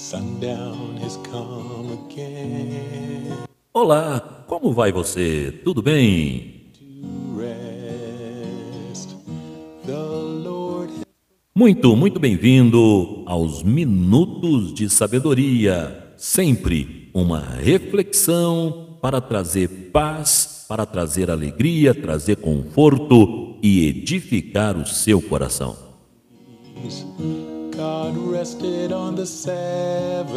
Sundown has come again Olá, como vai você? Tudo bem? Muito, muito bem-vindo aos Minutos de Sabedoria. Sempre uma reflexão para trazer paz, para trazer alegria, trazer conforto e edificar o seu coração. God rested on the seventh,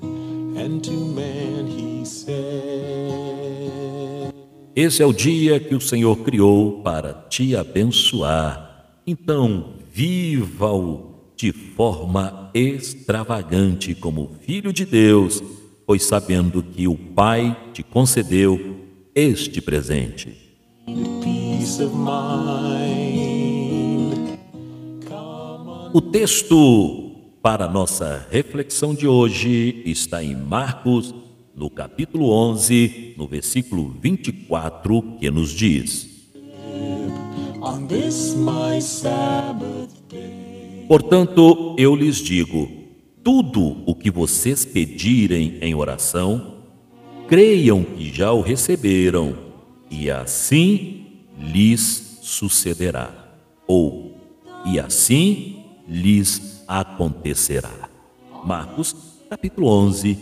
and to man he said, Esse é o dia que o Senhor criou para te abençoar. Então, viva-o de forma extravagante como filho de Deus, pois sabendo que o Pai te concedeu este presente. Peace of mind. O texto para nossa reflexão de hoje está em Marcos, no capítulo 11, no versículo 24, que nos diz. Portanto, eu lhes digo: tudo o que vocês pedirem em oração, creiam que já o receberam, e assim lhes sucederá. Ou, e assim lhes acontecerá. Marcos, capítulo 11,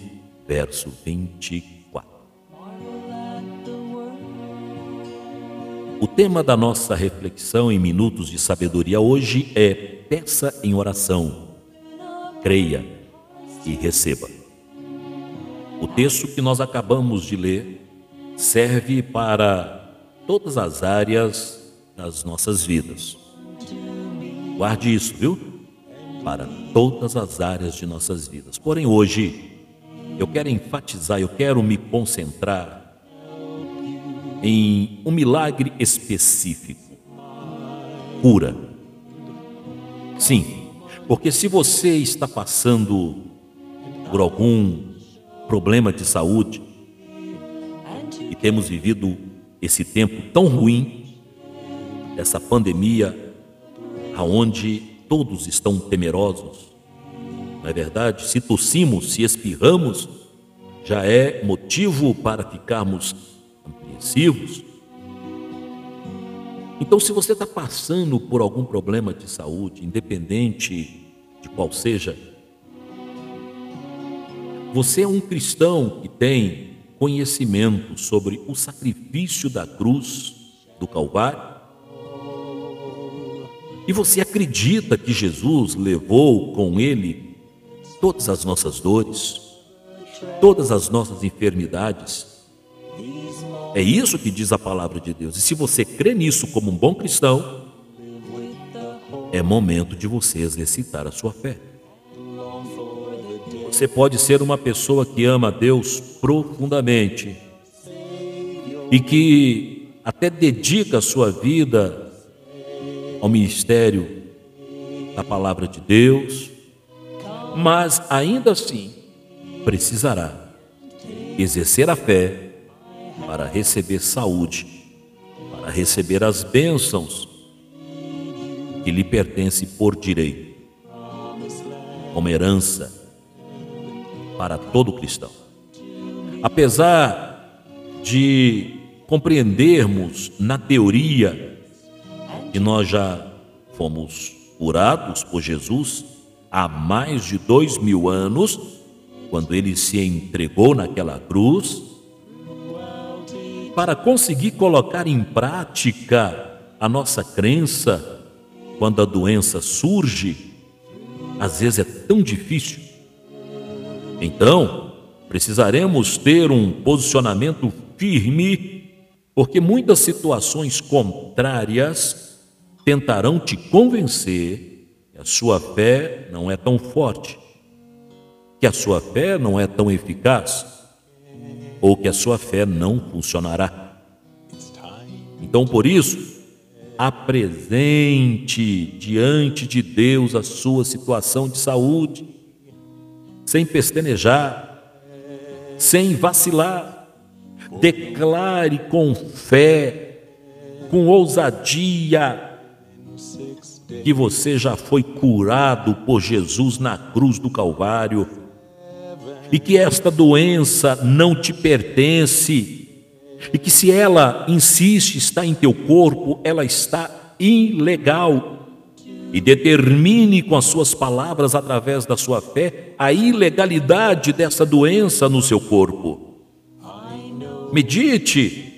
verso 24. O tema da nossa reflexão em Minutos de Sabedoria hoje é peça em oração, creia e receba. O texto que nós acabamos de ler serve para todas as áreas das nossas vidas. Guarde isso, viu? Para todas as áreas de nossas vidas. Porém, hoje, eu quero enfatizar, eu quero me concentrar em um milagre específico cura. Sim, porque se você está passando por algum problema de saúde e temos vivido esse tempo tão ruim, essa pandemia, aonde todos estão temerosos, não é verdade? Se tossimos, se espirramos, já é motivo para ficarmos apreensivos. Então, se você está passando por algum problema de saúde, independente de qual seja, você é um cristão que tem conhecimento sobre o sacrifício da cruz do Calvário? E você acredita que Jesus levou com ele todas as nossas dores, todas as nossas enfermidades? É isso que diz a palavra de Deus. E se você crê nisso como um bom cristão, é momento de você exercitar a sua fé. Você pode ser uma pessoa que ama a Deus profundamente e que até dedica a sua vida ao ministério da palavra de Deus, mas ainda assim precisará exercer a fé para receber saúde, para receber as bênçãos que lhe pertencem por direito, como herança para todo cristão. Apesar de compreendermos na teoria que nós já fomos curados por Jesus há mais de dois mil anos, quando ele se entregou naquela cruz, para conseguir colocar em prática a nossa crença quando a doença surge, às vezes é tão difícil. Então, precisaremos ter um posicionamento firme, porque muitas situações contrárias tentarão te convencer que a sua fé não é tão forte, que a sua fé não é tão eficaz, ou que a sua fé não funcionará. Então, por isso, apresente diante de Deus a sua situação de saúde, sem pestanejar, sem vacilar. Declare com fé, com ousadia, que você já foi curado por Jesus na cruz do Calvário e que esta doença não te pertence e que se ela insiste está em teu corpo, ela está ilegal. E determine com as suas palavras, através da sua fé, a ilegalidade dessa doença no seu corpo. Medite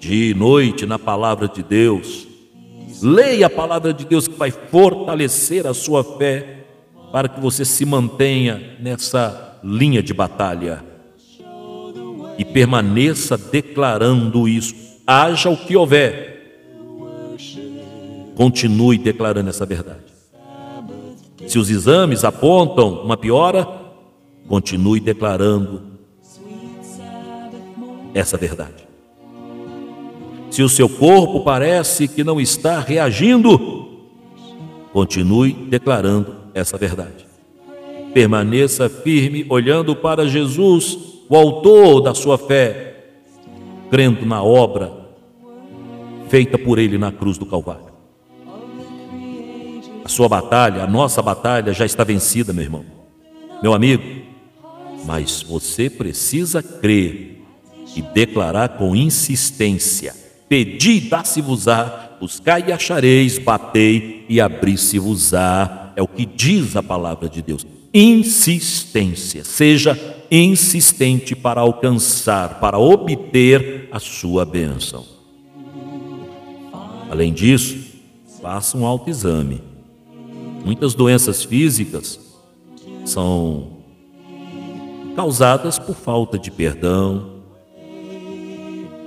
dia e noite na palavra de Deus. Leia a palavra de Deus que vai fortalecer a sua fé para que você se mantenha nessa linha de batalha e permaneça declarando isso, haja o que houver. Continue declarando essa verdade. Se os exames apontam uma piora, continue declarando essa verdade. Se o seu corpo parece que não está reagindo, continue declarando essa verdade. Permaneça firme olhando para Jesus, o autor da sua fé, crendo na obra feita por ele na cruz do Calvário. A sua batalha, a nossa batalha já está vencida, meu irmão, meu amigo, mas você precisa crer e declarar com insistência: Pedi, dá-se-vos-á, buscai e achareis, batei e abri-se-vos-á. É o que diz a palavra de Deus. Insistência, seja insistente para alcançar, para obter a sua bênção. Além disso, faça um autoexame. Muitas doenças físicas são causadas por falta de perdão,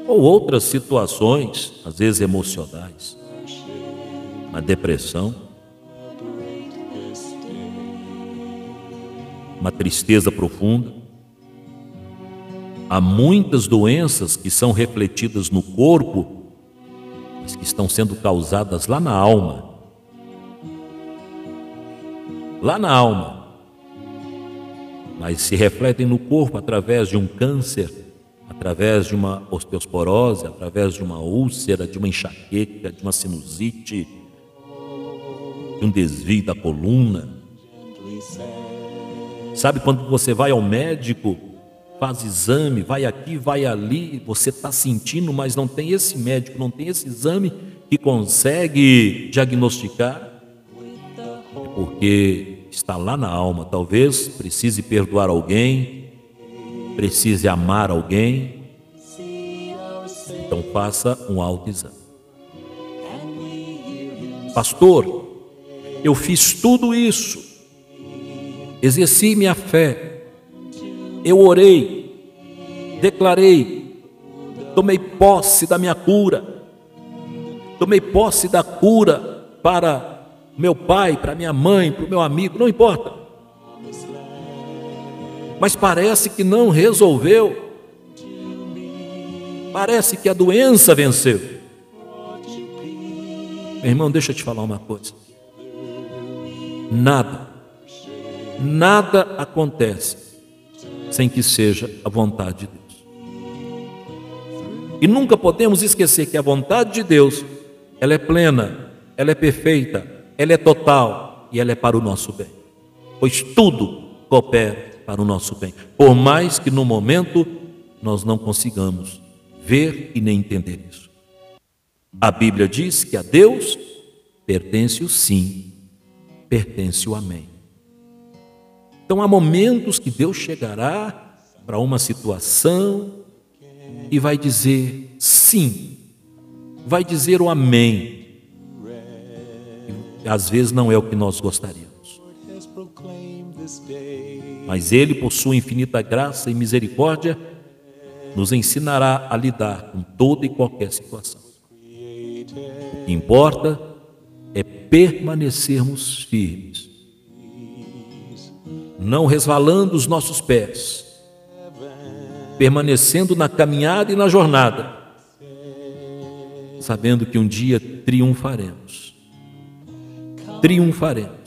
ou outras situações, às vezes emocionais, uma depressão, uma tristeza profunda. Há muitas doenças que são refletidas no corpo, mas que estão sendo causadas lá na alma. Lá na alma. Mas se refletem no corpo através de um câncer através de uma osteosporose, através de uma úlcera, de uma enxaqueca, de uma sinusite, de um desvio da coluna. Sabe quando você vai ao médico, faz exame, vai aqui, vai ali, você está sentindo, mas não tem esse médico, não tem esse exame que consegue diagnosticar? É porque está lá na alma, talvez precise perdoar alguém, precise amar alguém, então faça um autoexame. Pastor, eu fiz tudo isso, exerci minha fé, eu orei, declarei, tomei posse da minha cura, tomei posse da cura para meu pai, para minha mãe, para o meu amigo, não importa mas parece que não resolveu. Parece que a doença venceu. Meu irmão, deixa eu te falar uma coisa. Nada, nada acontece sem que seja a vontade de Deus. E nunca podemos esquecer que a vontade de Deus, ela é plena, ela é perfeita, ela é total e ela é para o nosso bem. Pois tudo coopera para o nosso bem, por mais que no momento nós não consigamos ver e nem entender isso. A Bíblia diz que a Deus pertence o sim, pertence o amém. Então há momentos que Deus chegará para uma situação e vai dizer sim, vai dizer o amém. E, às vezes não é o que nós gostaríamos mas Ele, por sua infinita graça e misericórdia, nos ensinará a lidar com toda e qualquer situação. O que importa é permanecermos firmes, não resvalando os nossos pés, permanecendo na caminhada e na jornada, sabendo que um dia triunfaremos. Triunfaremos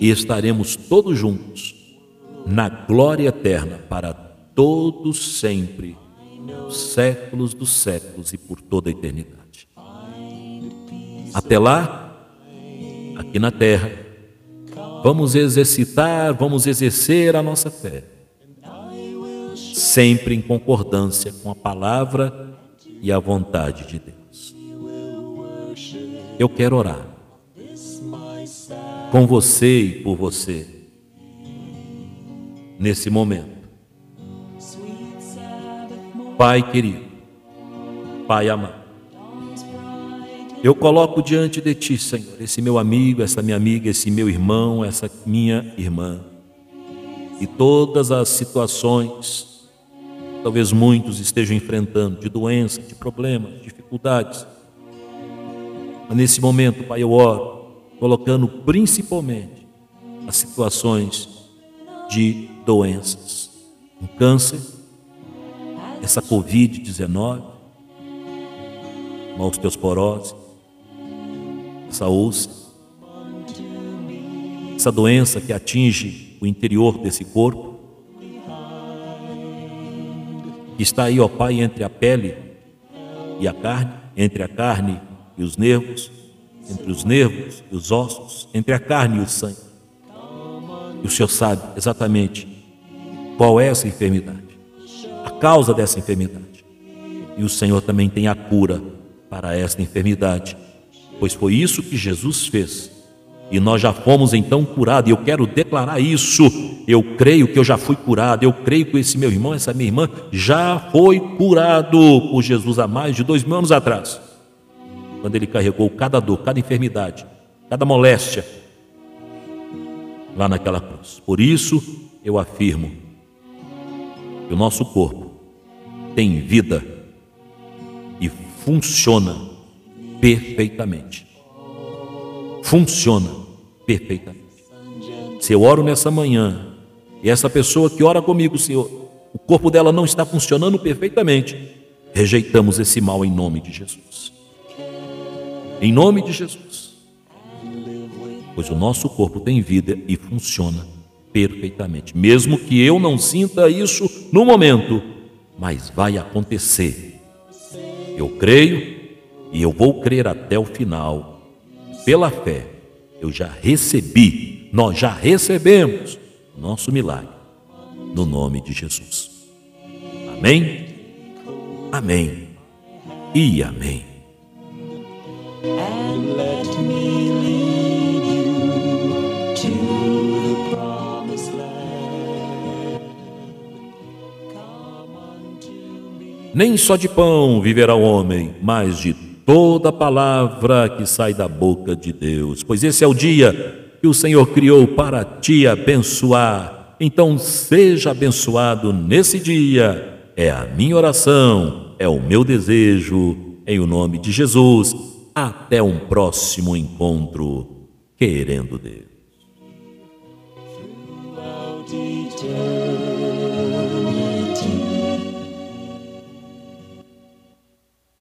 e estaremos todos juntos na glória eterna para todos sempre, séculos dos séculos e por toda a eternidade. Até lá, aqui na terra, vamos exercitar, vamos exercer a nossa fé, sempre em concordância com a palavra e a vontade de Deus. Eu quero orar com você e por você nesse momento. Pai querido, Pai amado, eu coloco diante de Ti, Senhor, esse meu amigo, essa minha amiga, esse meu irmão, essa minha irmã, e todas as situações, talvez muitos estejam enfrentando, de doença, de problemas, de dificuldades. Mas nesse momento, Pai, eu oro, colocando principalmente as situações de doenças, um câncer, essa Covid-19, uma osteoporose, essa úlcera, essa doença que atinge o interior desse corpo, que está aí, ó Pai, entre a pele e a carne, entre a carne e os nervos, entre os nervos e os ossos, entre a carne e o sangue. E o Senhor sabe exatamente qual é essa enfermidade, a causa dessa enfermidade. E o Senhor também tem a cura para esta enfermidade pois foi isso que Jesus fez. E nós já fomos então curados, e eu quero declarar isso. Eu creio que eu já fui curado, eu creio que esse meu irmão, essa minha irmã, já foi curado por Jesus há mais de dois mil anos atrás, quando ele carregou cada dor, cada enfermidade, cada moléstia lá naquela cruz. Por isso eu afirmo que o nosso corpo tem vida e funciona perfeitamente. Funciona perfeitamente. Se eu oro nessa manhã e essa pessoa que ora comigo, Senhor, o corpo dela não está funcionando perfeitamente, rejeitamos esse mal em nome de Jesus. Em nome de Jesus. Pois o nosso corpo tem vida e funciona perfeitamente. Mesmo que eu não sinta isso no momento, mas vai acontecer. Eu creio e eu vou crer até o final. Pela fé, eu já recebi, nós já recebemos nosso milagre, no nome de Jesus. Amém? Amém e amém. Nem só de pão viverá o homem, mas de toda palavra que sai da boca de Deus, pois esse é o dia que o Senhor criou para te abençoar. Então seja abençoado nesse dia. É a minha oração, é o meu desejo, em o nome de Jesus. Até um próximo encontro, querendo Deus.